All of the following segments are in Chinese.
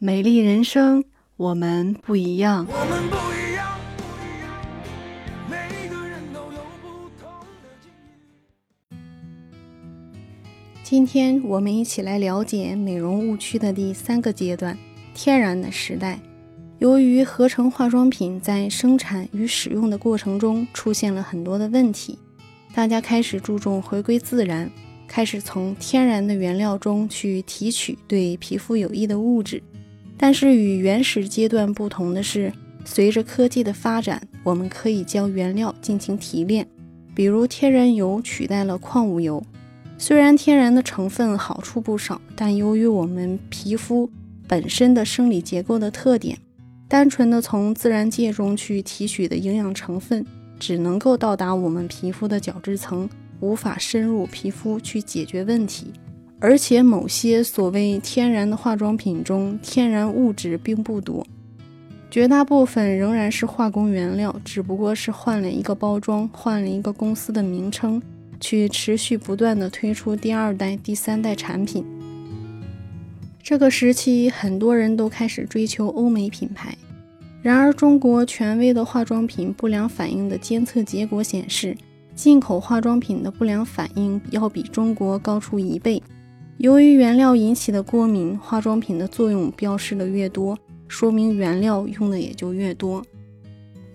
美丽人生，我们不一样。我们不一样，不一样，每个人都有不同的境遇。今天我们一起来了解美容误区的第三个阶段——天然的时代。由于合成化妆品在生产与使用的过程中出现了很多的问题，大家开始注重回归自然，开始从天然的原料中去提取对皮肤有益的物质。但是与原始阶段不同的是，随着科技的发展，我们可以将原料进行提炼，比如天然油取代了矿物油。虽然天然的成分好处不少，但由于我们皮肤本身的生理结构的特点，单纯的从自然界中去提取的营养成分，只能够到达我们皮肤的角质层，无法深入皮肤去解决问题。而且某些所谓天然的化妆品中，天然物质并不多，绝大部分仍然是化工原料，只不过是换了一个包装，换了一个公司的名称，去持续不断的推出第二代、第三代产品。这个时期，很多人都开始追求欧美品牌。然而，中国权威的化妆品不良反应的监测结果显示，进口化妆品的不良反应要比中国高出一倍。由于原料引起的过敏，化妆品的作用标示的越多，说明原料用的也就越多，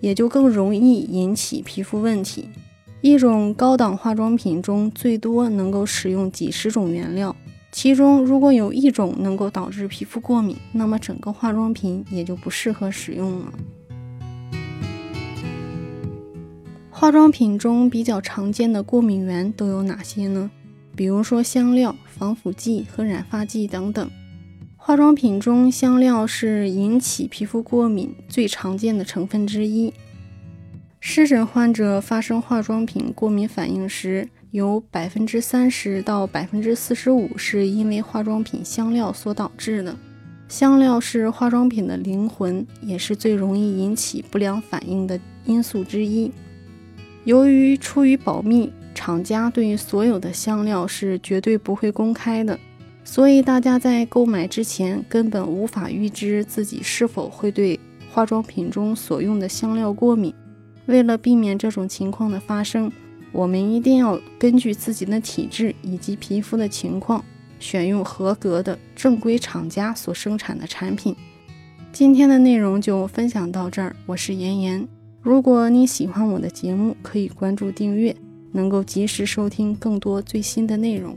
也就更容易引起皮肤问题。一种高档化妆品中最多能够使用几十种原料。其中如果有一种能够导致皮肤过敏，那么整个化妆品也就不适合使用了。化妆品中比较常见的过敏源都有哪些呢？比如说香料、防腐剂和染发剂等等。化妆品中香料是引起皮肤过敏最常见的成分之一。湿疹患者发生化妆品过敏反应时，有百分之三十到百分之四十五是因为化妆品香料所导致的。香料是化妆品的灵魂，也是最容易引起不良反应的因素之一。由于出于保密，厂家对于所有的香料是绝对不会公开的，所以大家在购买之前根本无法预知自己是否会对化妆品中所用的香料过敏。为了避免这种情况的发生，我们一定要根据自己的体质以及皮肤的情况，选用合格的正规厂家所生产的产品。今天的内容就分享到这儿，我是妍妍。如果你喜欢我的节目，可以关注订阅，能够及时收听更多最新的内容。